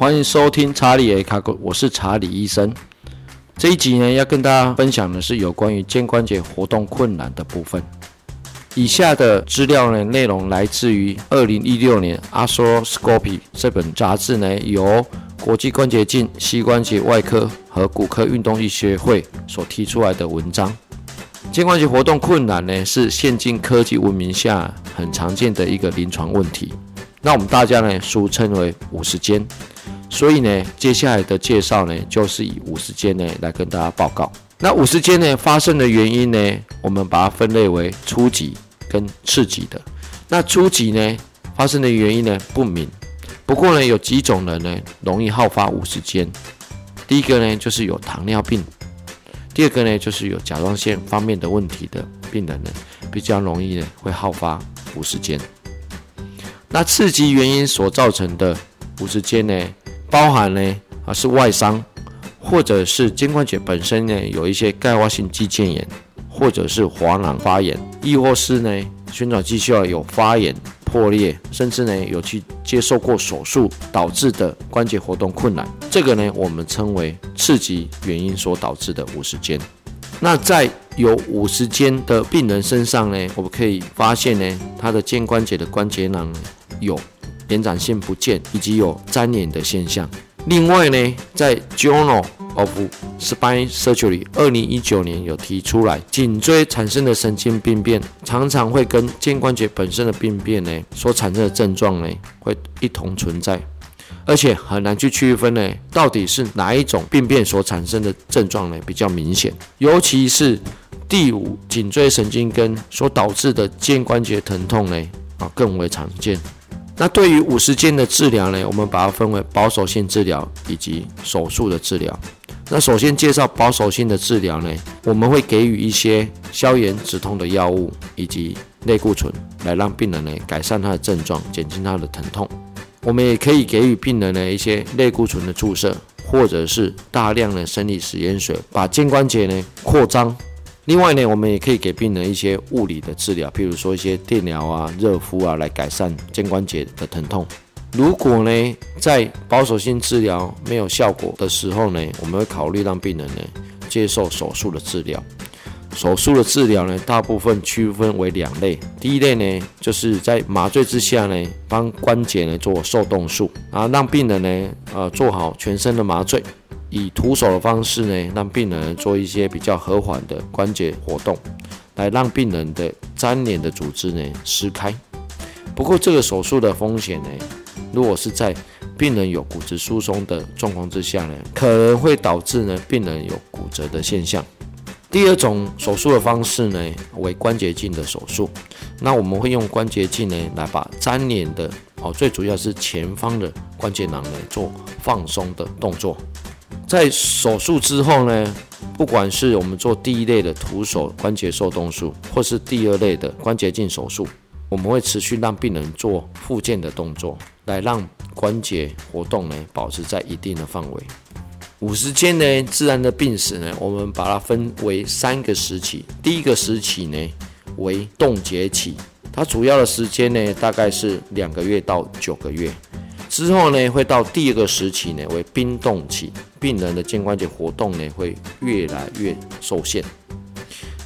欢迎收听查理 A 卡哥，我是查理医生。这一集呢，要跟大家分享的是有关于肩关节活动困难的部分。以下的资料呢，内容来自于二零一六年《Arthroscopy》这本杂志呢，由国际关节镜、膝关节外科和骨科运动医学会所提出来的文章。肩关节活动困难呢，是现今科技文明下很常见的一个临床问题。那我们大家呢，俗称为五十肩。所以呢，接下来的介绍呢，就是以五十肩呢来跟大家报告。那五十肩呢发生的原因呢，我们把它分类为初级跟次级的。那初级呢发生的原因呢不明，不过呢有几种人呢容易好发五十肩。第一个呢就是有糖尿病，第二个呢就是有甲状腺方面的问题的病人呢比较容易呢会好发五十肩。那次级原因所造成的五十肩呢？包含呢啊是外伤，或者是肩关节本身呢有一些钙化性肌腱炎，或者是滑囊发炎，亦或是呢旋转肌袖有发炎破裂，甚至呢有去接受过手术导致的关节活动困难，这个呢我们称为刺激原因所导致的五十肩。那在有五十肩的病人身上呢，我们可以发现呢他的肩关节的关节囊有。延展性不见，以及有粘连的现象。另外呢，在 Journal of Spine Surgery 二零一九年有提出来，颈椎产生的神经病变常常会跟肩关节本身的病变呢所产生的症状呢会一同存在，而且很难去区分呢到底是哪一种病变所产生的症状呢比较明显，尤其是第五颈椎神经根所导致的肩关节疼痛呢啊更为常见。那对于五十肩的治疗呢，我们把它分为保守性治疗以及手术的治疗。那首先介绍保守性的治疗呢，我们会给予一些消炎止痛的药物以及类固醇，来让病人呢改善他的症状，减轻他的疼痛。我们也可以给予病人呢一些类固醇的注射，或者是大量的生理食盐水，把肩关节呢扩张。另外呢，我们也可以给病人一些物理的治疗，譬如说一些电疗啊、热敷啊，来改善肩关节的疼痛。如果呢，在保守性治疗没有效果的时候呢，我们会考虑让病人呢接受手术的治疗。手术的治疗呢，大部分区分为两类。第一类呢，就是在麻醉之下呢，帮关节呢做受动术，啊，让病人呢，呃，做好全身的麻醉。以徒手的方式呢，让病人做一些比较和缓的关节活动，来让病人的粘连的组织呢撕开。不过这个手术的风险呢，如果是在病人有骨质疏松的状况之下呢，可能会导致呢病人有骨折的现象。第二种手术的方式呢，为关节镜的手术。那我们会用关节镜呢，来把粘连的哦，最主要是前方的关节囊呢做放松的动作。在手术之后呢，不管是我们做第一类的徒手关节受动术，或是第二类的关节镜手术，我们会持续让病人做复健的动作，来让关节活动呢保持在一定的范围。五十肩呢，自然的病史呢，我们把它分为三个时期。第一个时期呢为冻结期，它主要的时间呢大概是两个月到九个月。之后呢，会到第二个时期呢，为冰冻期，病人的肩关节活动呢会越来越受限。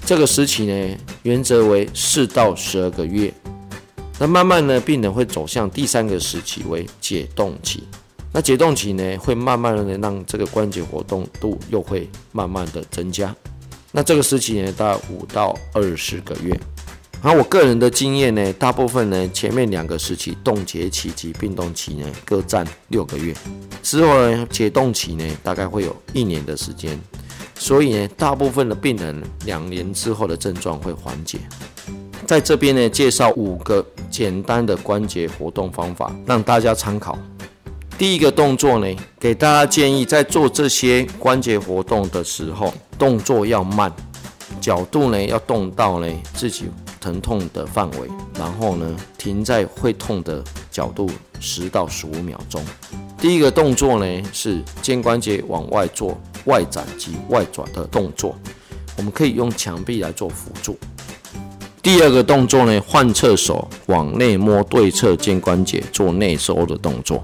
这个时期呢，原则为四到十二个月。那慢慢呢，病人会走向第三个时期为解冻期。那解冻期呢，会慢慢的让这个关节活动度又会慢慢的增加。那这个时期呢，大概五到二十个月。那我个人的经验呢，大部分呢前面两个时期冻结期及冰冻期呢各占六个月，之后呢解冻期呢大概会有一年的时间，所以呢大部分的病人两年之后的症状会缓解。在这边呢介绍五个简单的关节活动方法，让大家参考。第一个动作呢，给大家建议在做这些关节活动的时候，动作要慢，角度呢要动到呢自己。疼痛的范围，然后呢，停在会痛的角度十到十五秒钟。第一个动作呢是肩关节往外做外展及外转的动作，我们可以用墙壁来做辅助。第二个动作呢，换侧手往内摸对侧肩关节做内收的动作，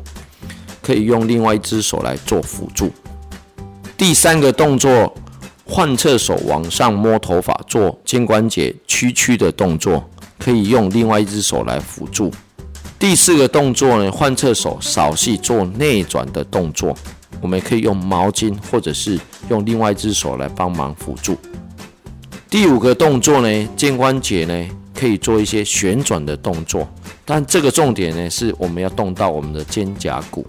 可以用另外一只手来做辅助。第三个动作，换侧手往上摸头发，做肩关节屈曲的动作，可以用另外一只手来辅助。第四个动作呢，换侧手扫细做内转的动作，我们可以用毛巾或者是用另外一只手来帮忙辅助。第五个动作呢，肩关节呢可以做一些旋转的动作，但这个重点呢是我们要动到我们的肩胛骨。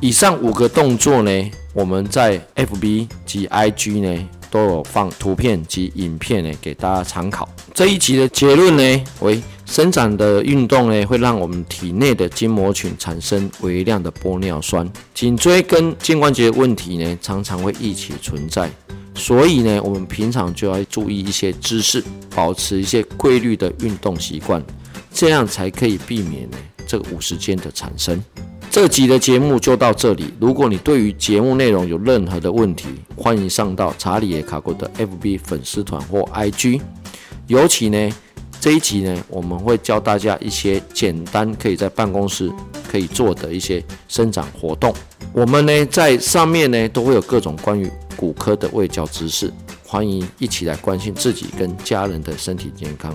以上五个动作呢，我们在 FB 及 IG 呢都有放图片及影片呢给大家参考。这一集的结论呢为：伸展的运动呢会让我们体内的筋膜群产生微量的玻尿酸，颈椎跟肩关节问题呢常常会一起存在。所以呢，我们平常就要注意一些姿势，保持一些规律的运动习惯，这样才可以避免呢这个五十肩的产生。这集的节目就到这里。如果你对于节目内容有任何的问题，欢迎上到查理耶卡国的 FB 粉丝团或 IG。尤其呢，这一集呢，我们会教大家一些简单可以在办公室可以做的一些伸展活动。我们呢在上面呢都会有各种关于。骨科的卫教知识，欢迎一起来关心自己跟家人的身体健康。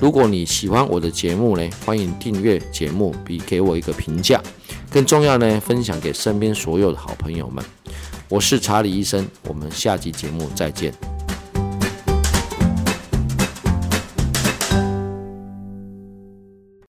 如果你喜欢我的节目呢，欢迎订阅节目，并给我一个评价。更重要呢，分享给身边所有的好朋友们。我是查理医生，我们下期节目再见。